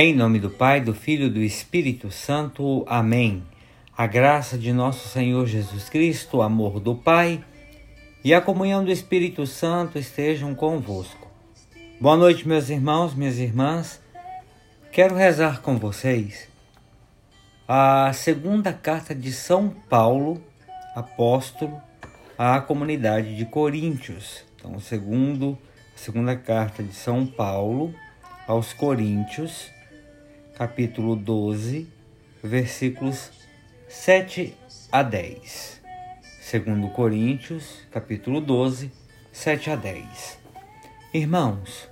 Em nome do Pai, do Filho e do Espírito Santo. Amém. A graça de nosso Senhor Jesus Cristo, o amor do Pai e a comunhão do Espírito Santo estejam convosco. Boa noite, meus irmãos, minhas irmãs. Quero rezar com vocês a segunda carta de São Paulo, apóstolo, à comunidade de Coríntios. Então, segundo, a segunda carta de São Paulo aos Coríntios, capítulo 12, versículos 7 a 10. Segundo Coríntios, capítulo 12, 7 a 10. Irmãos,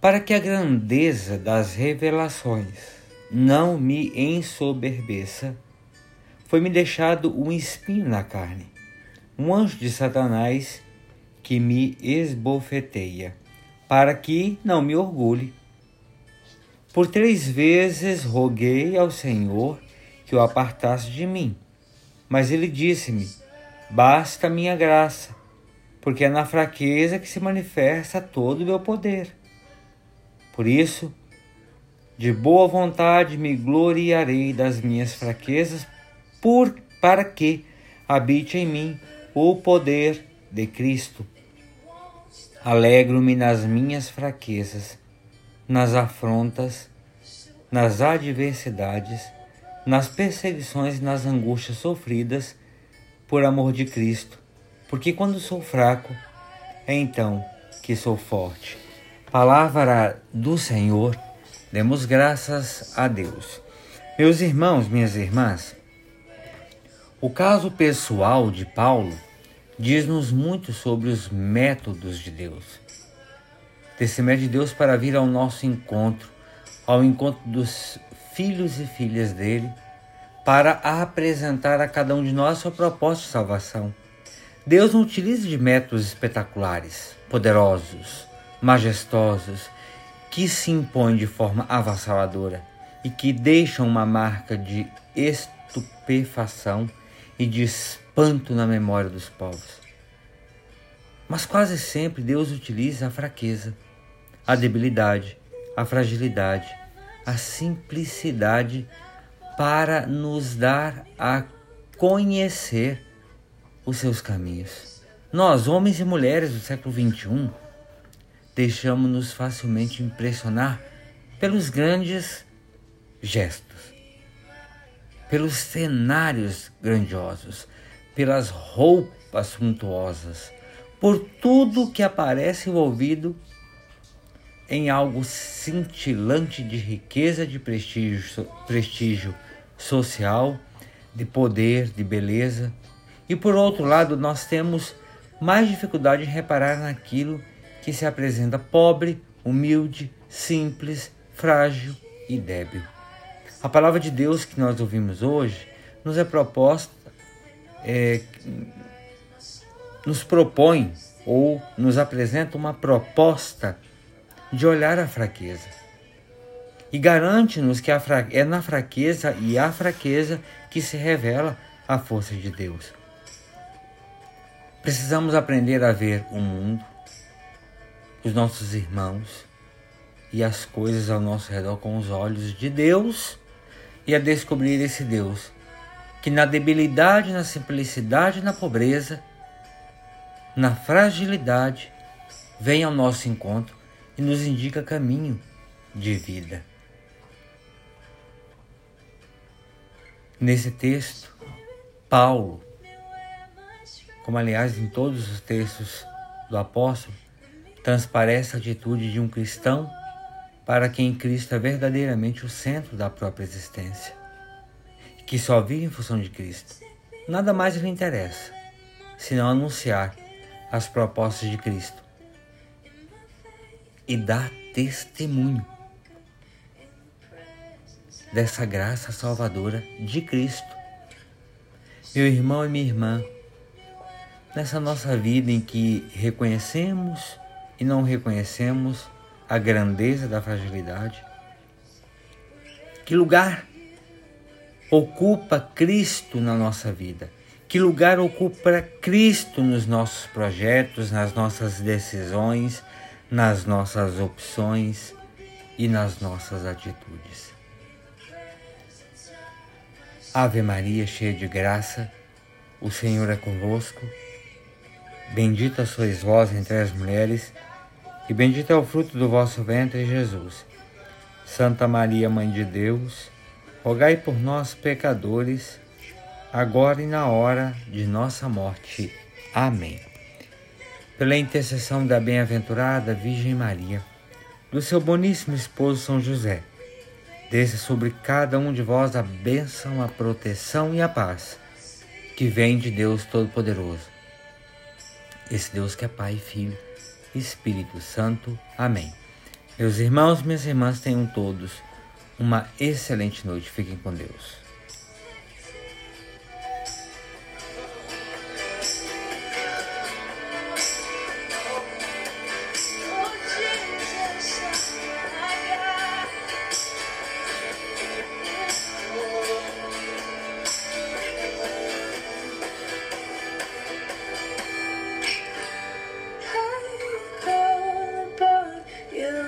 para que a grandeza das revelações não me ensoberbeça, foi-me deixado um espinho na carne, um anjo de Satanás que me esbofeteia, para que não me orgulhe. Por três vezes roguei ao Senhor que o apartasse de mim, mas ele disse-me: Basta minha graça, porque é na fraqueza que se manifesta todo o meu poder. Por isso, de boa vontade me gloriarei das minhas fraquezas, por para que habite em mim o poder de Cristo. Alegro-me nas minhas fraquezas, nas afrontas, nas adversidades, nas perseguições e nas angústias sofridas por amor de Cristo, porque quando sou fraco, é então que sou forte. Palavra do Senhor, demos graças a Deus. Meus irmãos, minhas irmãs, o caso pessoal de Paulo diz-nos muito sobre os métodos de Deus. Método de Deus para vir ao nosso encontro, ao encontro dos filhos e filhas dele, para apresentar a cada um de nós sua proposta de salvação. Deus não utiliza de métodos espetaculares, poderosos, majestosos, que se impõem de forma avassaladora e que deixam uma marca de estupefação e de espanto na memória dos povos. Mas quase sempre Deus utiliza a fraqueza, a debilidade, a fragilidade, a simplicidade para nos dar a conhecer os seus caminhos. Nós, homens e mulheres do século XXI, deixamos-nos facilmente impressionar pelos grandes gestos, pelos cenários grandiosos, pelas roupas suntuosas, por tudo que aparece envolvido em algo cintilante de riqueza, de prestígio, prestígio social, de poder, de beleza. E por outro lado, nós temos mais dificuldade em reparar naquilo que se apresenta pobre, humilde, simples, frágil e débil. A palavra de Deus que nós ouvimos hoje nos é proposta, é, nos propõe ou nos apresenta uma proposta de olhar a fraqueza. E garante-nos que é na fraqueza e a fraqueza que se revela a força de Deus. Precisamos aprender a ver o mundo, os nossos irmãos e as coisas ao nosso redor com os olhos de Deus e a descobrir esse Deus que na debilidade, na simplicidade, na pobreza, na fragilidade, vem ao nosso encontro e nos indica caminho de vida. Nesse texto, Paulo, como aliás em todos os textos do apóstolo, transparece a atitude de um cristão para quem Cristo é verdadeiramente o centro da própria existência, que só vive em função de Cristo. Nada mais lhe interessa senão anunciar as propostas de Cristo e dar testemunho dessa graça salvadora de Cristo. Meu irmão e minha irmã, nessa nossa vida em que reconhecemos e não reconhecemos a grandeza da fragilidade? Que lugar ocupa Cristo na nossa vida? Que lugar ocupa Cristo nos nossos projetos, nas nossas decisões, nas nossas opções, e nas nossas atitudes. Ave Maria, cheia de graça, o Senhor é convosco. Bendita sois vós entre as mulheres, e bendito é o fruto do vosso ventre, Jesus. Santa Maria, Mãe de Deus, rogai por nós, pecadores, agora e na hora de nossa morte. Amém. Pela intercessão da bem-aventurada Virgem Maria, do seu boníssimo esposo São José, desça sobre cada um de vós a bênção, a proteção e a paz que vem de Deus Todo-Poderoso. Esse Deus que é Pai, Filho e Espírito Santo. Amém. Meus irmãos, minhas irmãs, tenham todos uma excelente noite. Fiquem com Deus.